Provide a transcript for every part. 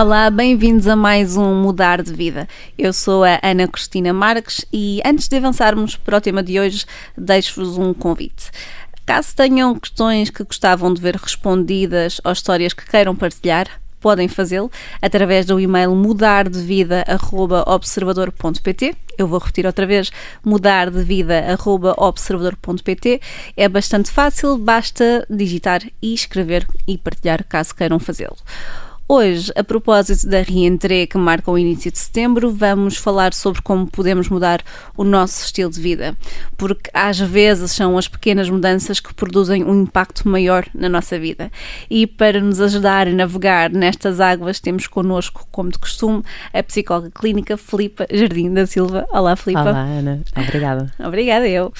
Olá, bem-vindos a mais um Mudar de Vida. Eu sou a Ana Cristina Marques e antes de avançarmos para o tema de hoje, deixo-vos um convite. Caso tenham questões que gostavam de ver respondidas ou histórias que queiram partilhar, podem fazê-lo através do e-mail mudardevida.observador.pt. Eu vou repetir outra vez: mudardevida.observador.pt. É bastante fácil, basta digitar e escrever e partilhar caso queiram fazê-lo. Hoje, a propósito da reentrée que marca o início de setembro, vamos falar sobre como podemos mudar o nosso estilo de vida, porque às vezes são as pequenas mudanças que produzem um impacto maior na nossa vida. E para nos ajudar a navegar nestas águas, temos connosco, como de costume, a psicóloga clínica Filipa Jardim da Silva. Olá, Filipa. Olá, Ana. Obrigada. Obrigada, eu.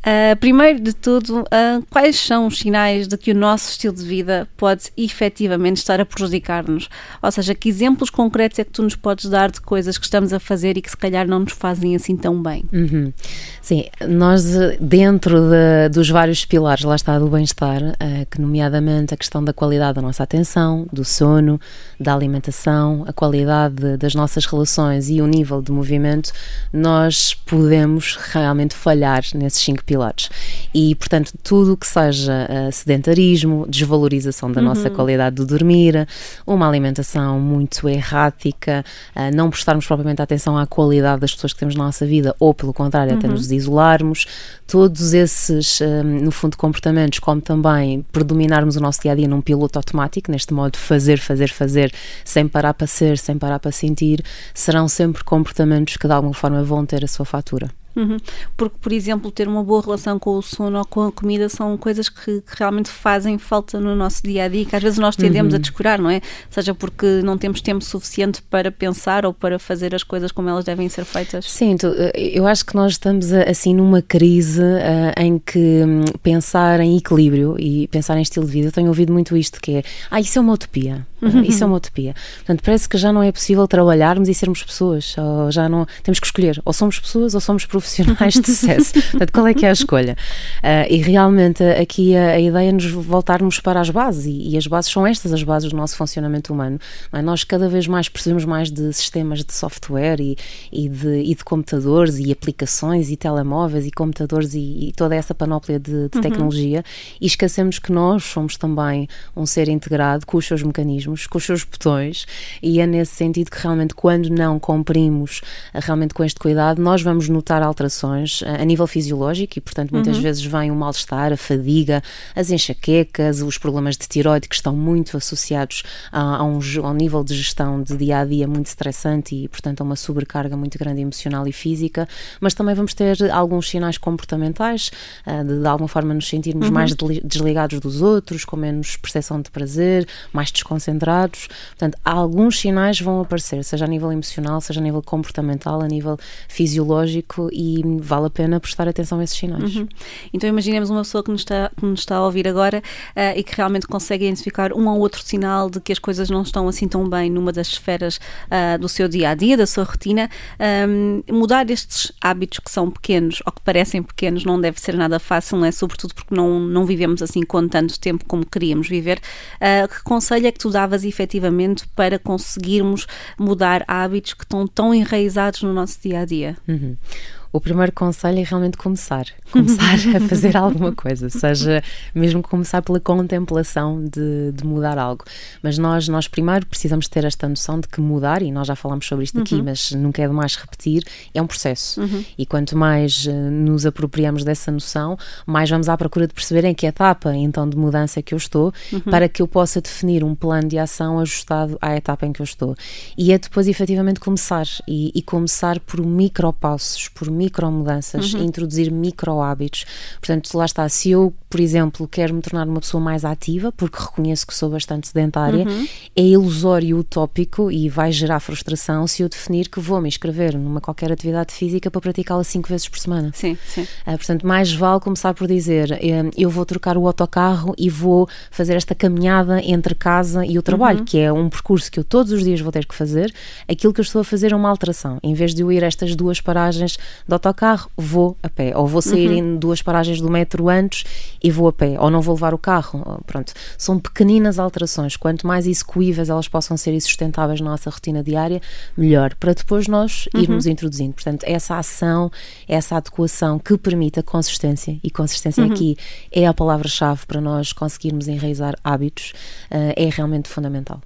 Uh, primeiro de tudo, uh, quais são os sinais de que o nosso estilo de vida pode efetivamente estar a prejudicar-nos? Ou seja, que exemplos concretos é que tu nos podes dar de coisas que estamos a fazer e que se calhar não nos fazem assim tão bem? Uhum. Sim, nós dentro de, dos vários pilares, lá está, do bem-estar, uh, que nomeadamente a questão da qualidade da nossa atenção, do sono, da alimentação, a qualidade das nossas relações e o nível de movimento, nós podemos realmente falhar nesses cinco pilares. E, portanto, tudo que seja uh, sedentarismo, desvalorização da uhum. nossa qualidade de dormir, uma alimentação muito errática, uh, não prestarmos propriamente atenção à qualidade das pessoas que temos na nossa vida, ou pelo contrário, uhum. até nos isolarmos, todos esses, uh, no fundo, comportamentos, como também predominarmos o nosso dia a dia num piloto automático, neste modo de fazer, fazer, fazer, sem parar para ser, sem parar para sentir, serão sempre comportamentos que de alguma forma vão ter a sua fatura. Uhum. Porque, por exemplo, ter uma boa relação com o sono ou com a comida são coisas que, que realmente fazem falta no nosso dia a dia, que às vezes nós tendemos uhum. a descurar, não é? Seja porque não temos tempo suficiente para pensar ou para fazer as coisas como elas devem ser feitas. Sim, tu, eh, eu acho que nós estamos assim numa crise uh, em que um, pensar em equilíbrio e pensar em estilo de vida, eu tenho ouvido muito isto que é, ah, isso é uma utopia. Uhum. Isso é uma utopia. Portanto, parece que já não é possível trabalharmos e sermos pessoas. Já não temos que escolher. Ou somos pessoas ou somos profissionais de sucesso. Portanto, qual é que é a escolha? Uh, e realmente aqui a, a, ideia é nos voltarmos para as bases. E, e, as bases são estas, as bases do nosso funcionamento humano. É? Nós cada vez mais percebemos mais de sistemas de software e, e, de, e de computadores e aplicações e telemóveis e computadores e, e toda essa panóplia de, de uhum. tecnologia e esquecemos que nós somos também um ser integrado com os seus mecanismos com os seus botões, e é nesse sentido que realmente, quando não cumprimos eh, realmente com este cuidado, nós vamos notar alterações eh, a nível fisiológico e, portanto, muitas uhum. vezes vem o mal-estar, a fadiga, as enxaquecas, os problemas de tiroide que estão muito associados a, a, um, a um nível de gestão de dia a dia muito estressante e, portanto, a uma sobrecarga muito grande emocional e física, mas também vamos ter alguns sinais comportamentais, eh, de, de alguma forma nos sentirmos uhum. mais desligados dos outros, com menos percepção de prazer, mais desconcentrados concentrados. Portanto, alguns sinais vão aparecer, seja a nível emocional, seja a nível comportamental, a nível fisiológico, e vale a pena prestar atenção a esses sinais. Uhum. Então, imaginemos uma pessoa que nos está, que nos está a ouvir agora uh, e que realmente consegue identificar um ou outro sinal de que as coisas não estão assim tão bem numa das esferas uh, do seu dia a dia, da sua rotina. Um, mudar estes hábitos que são pequenos ou que parecem pequenos não deve ser nada fácil, não é? Sobretudo porque não, não vivemos assim com tanto tempo como queríamos viver. Uh, que conselho é que tu dava usavas efetivamente para conseguirmos mudar hábitos que estão tão enraizados no nosso dia a dia? Uhum o primeiro conselho é realmente começar. Começar a fazer alguma coisa, seja mesmo começar pela contemplação de, de, mudar algo. Mas nós, nós primeiro precisamos ter esta noção de que mudar, e nós já falamos sobre isto aqui, uhum. mas nunca é demais repetir, é um processo. Uhum. E quanto mais uh, nos apropriamos dessa noção, mais vamos à procura de perceber em que etapa então de mudança é que eu estou, uhum. para que eu possa definir um plano de ação ajustado à etapa em que eu estou. E é depois efetivamente começar, e, e começar por micropassos, por micromudanças, uhum. introduzir micro hábitos. Portanto, lá está, se eu, por exemplo, quero me tornar uma pessoa mais ativa, porque reconheço que sou bastante sedentária, uhum. é ilusório e utópico e vai gerar frustração se eu definir que vou me inscrever numa qualquer atividade física para praticá-la cinco vezes por semana. Sim, sim. Uh, portanto, mais vale começar por dizer, uh, eu vou trocar o autocarro e vou fazer esta caminhada entre casa e o trabalho, uhum. que é um percurso que eu todos os dias vou ter que fazer. Aquilo que eu estou a fazer é uma alteração. Em vez de eu ir a estas duas paragens de autocarro, vou a pé. Ou vou sair uhum. em duas paragens do metro antes e vou a pé. Ou não vou levar o carro. Pronto. São pequeninas alterações. Quanto mais execuíveis elas possam ser e sustentáveis na nossa rotina diária, melhor. Para depois nós uhum. irmos uhum. introduzindo. Portanto, essa ação, essa adequação que permite a consistência, e consistência uhum. aqui é a palavra-chave para nós conseguirmos enraizar hábitos, uh, é realmente fundamental.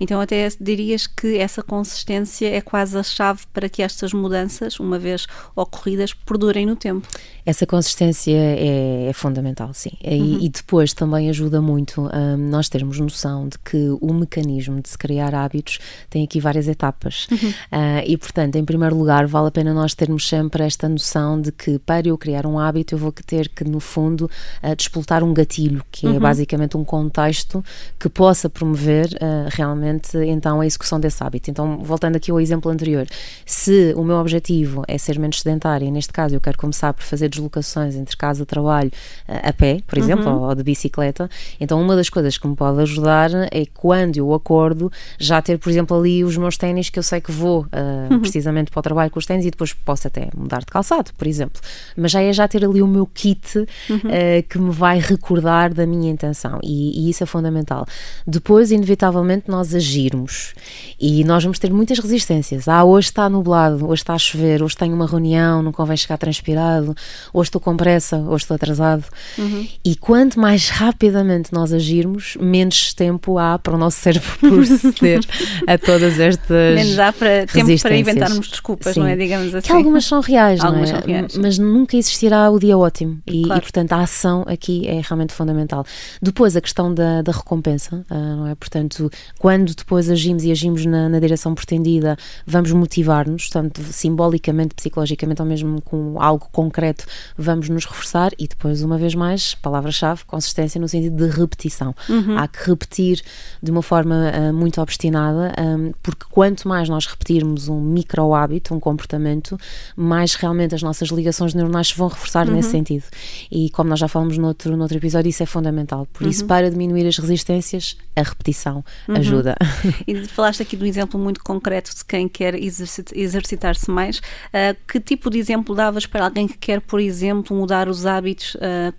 Então, até dirias que essa consistência é quase a chave para que estas mudanças, uma vez ocorridas, perdurem no tempo. Essa consistência é, é fundamental, sim. E, uhum. e, depois também ajuda muito um, nós termos noção de que o mecanismo de se criar hábitos tem aqui várias etapas. Uhum. Uh, e, portanto, em primeiro lugar, vale a pena nós termos sempre esta noção de que para eu criar um hábito, eu vou ter que, no fundo, uh, despoltar um gatilho, que é uhum. é basicamente um contexto que possa promover uh, realmente então a execução desse hábito. Então, voltando aqui ao exemplo anterior, se o meu objetivo é ser menos sedentário, e neste caso eu quero começar por fazer deslocações entre casa e trabalho eh, a pé, por exemplo, uhum. ou de bicicleta, então uma das coisas que me pode ajudar é quando eu acordo já ter, por exemplo, ali os meus ténis que eu sei que vou uh, uhum. precisamente para o trabalho com os ténis e depois posso até mudar de calçado, por exemplo. Mas já é já ter ali o meu kit uhum. uh, que me vai recordar da minha intenção e, e isso é fundamental. Depois, inevitavelmente, nós agirmos e nós vamos ter muitas resistências. Ah, hoje está nublado, hoje está a chover, hoje tenho uma reunião, não convém chegar transpirado, hoje estou com pressa, hoje estou atrasado. Uhum. E quanto mais rapidamente nós agirmos, menos tempo há para o nosso cérebro proceder a todas estas. Menos há para, tempo para inventarmos desculpas, Sim. não é? Digamos assim. Que algumas são reais, algumas não é? São reais. Mas nunca existirá o dia ótimo. E, claro. e, portanto, a ação aqui é realmente fundamental. Depois, a questão da, da recompensa, uh, não é? Portanto, quando depois agimos e agimos na, na direção pretendida, vamos motivar-nos, tanto simbolicamente, psicologicamente, ou mesmo com algo concreto, vamos nos reforçar e depois, uma vez mais, palavra-chave, consistência no sentido de repetição. Uhum. Há que repetir de uma forma uh, muito obstinada, um, porque quanto mais nós repetirmos um micro hábito, um comportamento, mais realmente as nossas ligações neuronais se vão reforçar uhum. nesse sentido. E como nós já falamos noutro, noutro episódio, isso é fundamental. Por isso, uhum. para diminuir as resistências, a repetição, uhum ajuda. E falaste aqui do exemplo muito concreto de quem quer exercitar-se mais. Uh, que tipo de exemplo davas para alguém que quer, por exemplo, mudar os hábitos uh,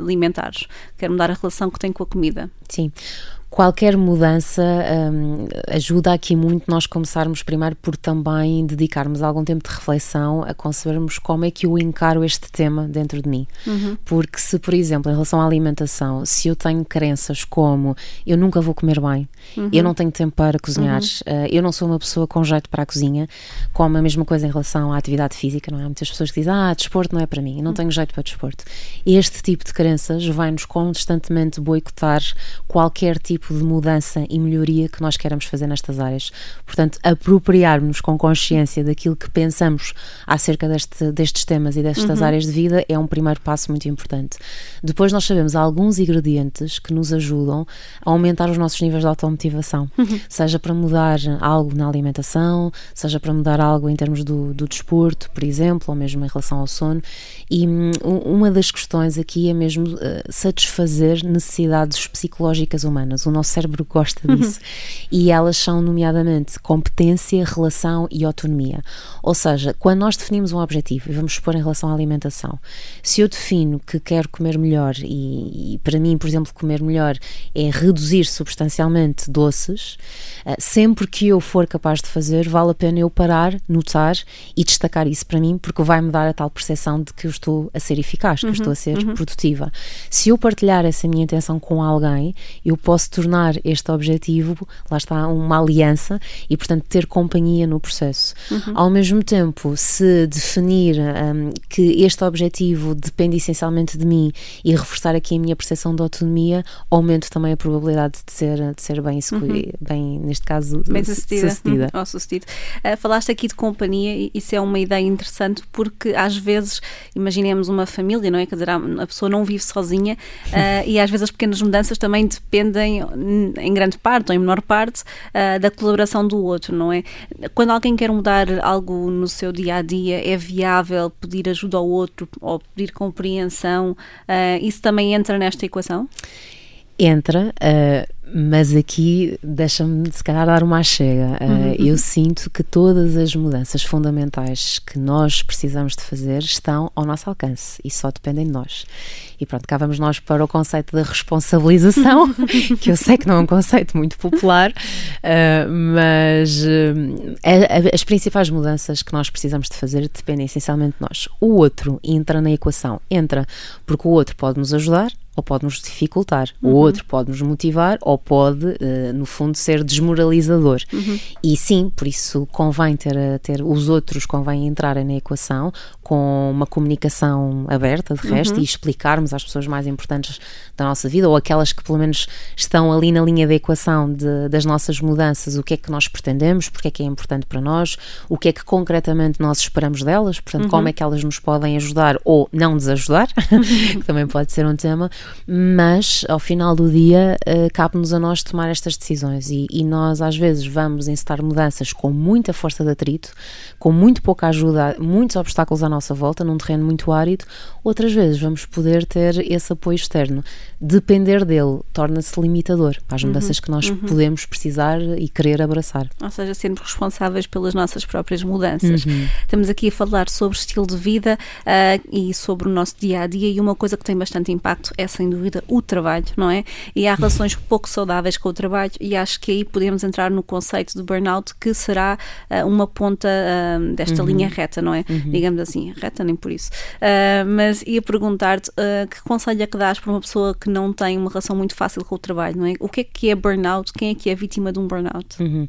alimentares? Quer mudar a relação que tem com a comida? Sim qualquer mudança um, ajuda aqui muito nós começarmos primeiro por também dedicarmos algum tempo de reflexão a concebermos como é que eu encaro este tema dentro de mim. Uhum. Porque se, por exemplo, em relação à alimentação, se eu tenho crenças como eu nunca vou comer bem, uhum. eu não tenho tempo para cozinhar, uhum. uh, eu não sou uma pessoa com jeito para a cozinha, como a mesma coisa em relação à atividade física, não é? Há muitas pessoas que dizem, ah, desporto não é para mim, eu não uhum. tenho jeito para desporto. Este tipo de crenças vai-nos constantemente boicotar qualquer tipo tipo de mudança e melhoria que nós queremos fazer nestas áreas. Portanto, apropriarmos com consciência daquilo que pensamos acerca deste, destes temas e destas uhum. áreas de vida é um primeiro passo muito importante. Depois nós sabemos alguns ingredientes que nos ajudam a aumentar os nossos níveis de automotivação, uhum. seja para mudar algo na alimentação, seja para mudar algo em termos do, do desporto, por exemplo, ou mesmo em relação ao sono. E um, uma das questões aqui é mesmo uh, satisfazer necessidades psicológicas humanas. O nosso cérebro gosta uhum. disso. Uhum. E elas são, nomeadamente, competência, relação e autonomia. Ou seja, quando nós definimos um objetivo, e vamos supor em relação à alimentação, se eu defino que quero comer melhor, e, e para mim, por exemplo, comer melhor é reduzir substancialmente doces, uh, sempre que eu for capaz de fazer, vale a pena eu parar, notar e destacar isso para mim, porque vai-me dar a tal percepção de que eu estou a ser eficaz, que uhum. eu estou a ser uhum. produtiva. Se eu partilhar essa minha intenção com alguém, eu posso tornar este objetivo, lá está, uma aliança e, portanto, ter companhia no processo. Uhum. Ao mesmo tempo, se definir um, que este objetivo depende essencialmente de mim e reforçar aqui a minha percepção de autonomia, aumento também a probabilidade de ser, de ser bem, uhum. bem neste caso, bem sucedida. sucedida. Uhum. Oh, sucedido. Uh, falaste aqui de companhia e isso é uma ideia interessante porque às vezes, imaginemos uma família, não é? Quer dizer, a pessoa não vive sozinha uh, e às vezes as pequenas mudanças também dependem em grande parte ou em menor parte, uh, da colaboração do outro, não é? Quando alguém quer mudar algo no seu dia a dia, é viável pedir ajuda ao outro ou pedir compreensão? Uh, isso também entra nesta equação? Entra. Uh Mas aqui deixa-me se calhar dar uma chega. Uh, uhum. Eu sinto que todas as mudanças fundamentais que nós precisamos de fazer estão ao nosso alcance e só dependem de nós. E pronto, cá vamos nós para o conceito da responsabilização, que eu sei que não é um conceito muito popular, uh, mas uh, as principais mudanças que nós precisamos de fazer dependem essencialmente de nós. O outro entra na equação, entra porque o outro pode nos ajudar, ou pode nos dificultar, uhum. o outro pode nos motivar, ou pode, uh, no fundo, ser desmoralizador. Uhum. E sim, por isso convém ter, ter os outros, convém entrarem na equação com uma comunicação aberta, de resto, uhum. e explicarmos às pessoas mais importantes da nossa vida, ou aquelas que pelo menos estão ali na linha da equação de, das nossas mudanças, o que é que nós pretendemos, porque é que é importante para nós, o que é que concretamente nós esperamos delas, portanto, como uhum. é que elas nos podem ajudar ou não desajudar, que também pode ser um tema mas ao final do dia uh, cabe-nos a nós tomar estas decisões e, e, nós às vezes vamos encetar mudanças com muita força de atrito, com muito pouca ajuda, muitos obstáculos à nossa volta, num terreno muito árido, outras vezes vamos poder ter esse apoio externo. Depender dele torna-se limitador para as uhum, mudanças uhum, que nós uhum. podemos precisar e querer abraçar. Ou seja, sermos responsáveis pelas nossas próprias mudanças. Uhum. Estamos aqui a falar sobre estilo de vida uh, e sobre o nosso dia a dia e uma coisa que tem bastante impacto é sem dúvida o trabalho, não é? E há relações pouco saudáveis com o trabalho e acho que aí podemos entrar no conceito de burnout que será uh, uma ponta uh, desta uhum. linha reta, não é? Uhum. Digamos assim, reta nem por isso. Uh, mas ia perguntar-te que conselho é que dás para uma pessoa que não tem uma relação muito fácil com o trabalho, não é? O que é que é burnout? Quem é que é vítima de um burnout? Uhum.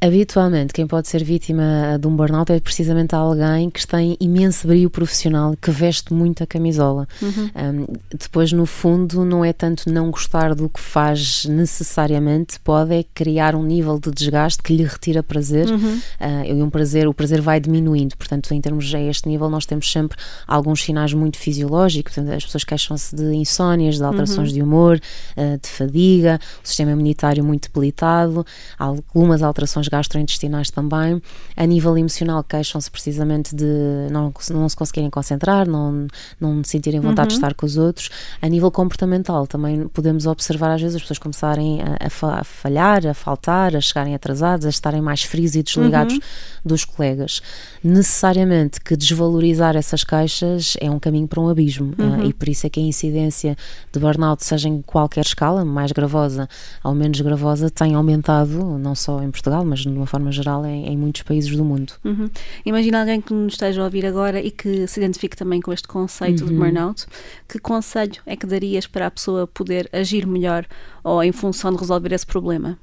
Habitualmente, quem pode ser vítima de um burnout é precisamente alguém que tem imenso brilho profissional, que veste muito a camisola. Uhum. Um, depois, no fundo, não é tanto não gostar do que faz necessariamente, pode é criar um nível de desgaste que lhe retira prazer uhum. uh, e um prazer, o prazer vai diminuindo. Portanto, em termos a este nível, nós temos sempre alguns sinais muito fisiológicos. Portanto, as pessoas queixam-se de insónias, de alterações uhum. de humor, uh, de fadiga, o sistema imunitário muito debilitado, algumas alterações gastrointestinais também. A nível emocional, queixam-se precisamente de não, não se conseguirem concentrar, não, não sentirem vontade uhum. de estar com os outros. A nível nível comportamental também podemos observar às vezes as pessoas começarem a, a falhar, a faltar, a chegarem atrasados, a estarem mais frios e desligados uhum. dos colegas. Necessariamente que desvalorizar essas caixas é um caminho para um abismo eh, uhum. uh, e por isso é que a incidência de burnout, seja em qualquer escala, mais gravosa ou menos gravosa, tem aumentado, não só em Portugal, mas de uma forma geral em, em muitos países do mundo. Uhum. Imagina alguém que nos esteja a ouvir agora e que se identifique também com este conceito de uhum. burnout. Que conselho é que darias para a pessoa poder agir melhor ou em função de resolver esse problema?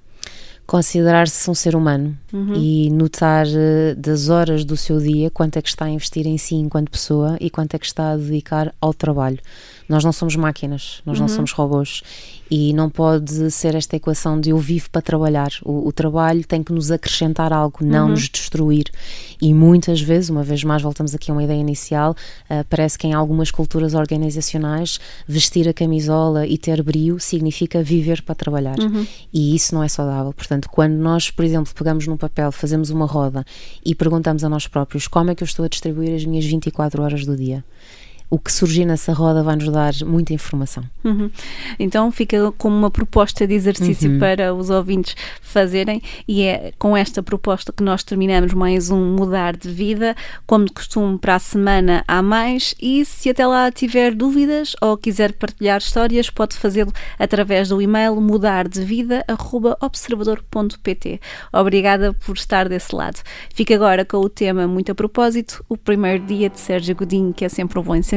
Considerar-se um ser humano uhum. e notar uh, das horas do seu dia quanto é que está a investir em si enquanto pessoa e quanto é que está a dedicar ao trabalho. Nós não somos máquinas, nós uhum. não somos robôs e não pode ser esta equação de eu vivo para trabalhar. O, o trabalho tem que nos acrescentar algo, não uhum. nos destruir. E muitas vezes, uma vez mais, voltamos aqui a uma ideia inicial, uh, parece que em algumas culturas organizacionais vestir a camisola e ter brio significa viver para trabalhar. Uhum. E isso não é saudável. Portanto, quando nós, por exemplo, pegamos num papel, fazemos uma roda e perguntamos a nós próprios como é que eu estou a distribuir as minhas 24 horas do dia o que surgir nessa roda vai nos dar muita informação. Uhum. Então fica como uma proposta de exercício uhum. para os ouvintes fazerem e é com esta proposta que nós terminamos mais um Mudar de Vida. Como de costume, para a semana há mais e se até lá tiver dúvidas ou quiser partilhar histórias, pode fazê-lo através do e-mail mudardevida.observador.pt. Obrigada por estar desse lado. Fica agora com o tema muito a propósito, o primeiro dia de Sérgio Godinho, que é sempre um bom incentivo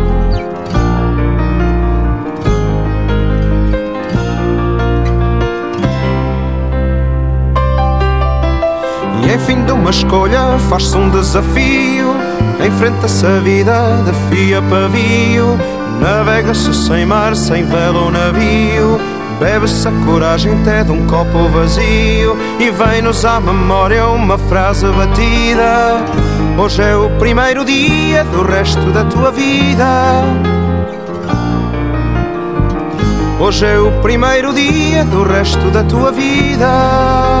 é fim de uma escolha, faz-se um desafio. Enfrenta-se a vida de fio a pavio. Navega-se sem mar, sem vela ou navio. Bebe-se a coragem até de um copo vazio. E vem-nos à memória uma frase batida. Hoje é o primeiro dia do resto da tua vida. Hoje é o primeiro dia do resto da tua vida.